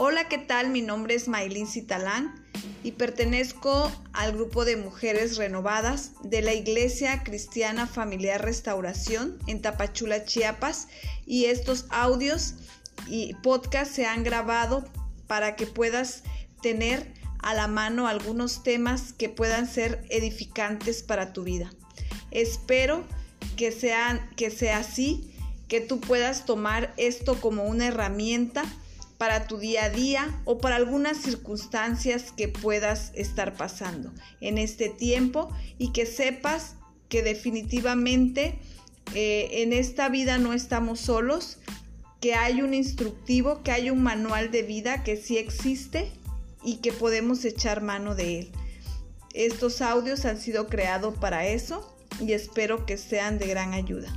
Hola, ¿qué tal? Mi nombre es Maylin Citalán y pertenezco al grupo de mujeres renovadas de la Iglesia Cristiana Familiar Restauración en Tapachula, Chiapas y estos audios y podcasts se han grabado para que puedas tener a la mano algunos temas que puedan ser edificantes para tu vida. Espero que, sean, que sea así, que tú puedas tomar esto como una herramienta para tu día a día o para algunas circunstancias que puedas estar pasando en este tiempo y que sepas que definitivamente eh, en esta vida no estamos solos, que hay un instructivo, que hay un manual de vida que sí existe y que podemos echar mano de él. Estos audios han sido creados para eso y espero que sean de gran ayuda.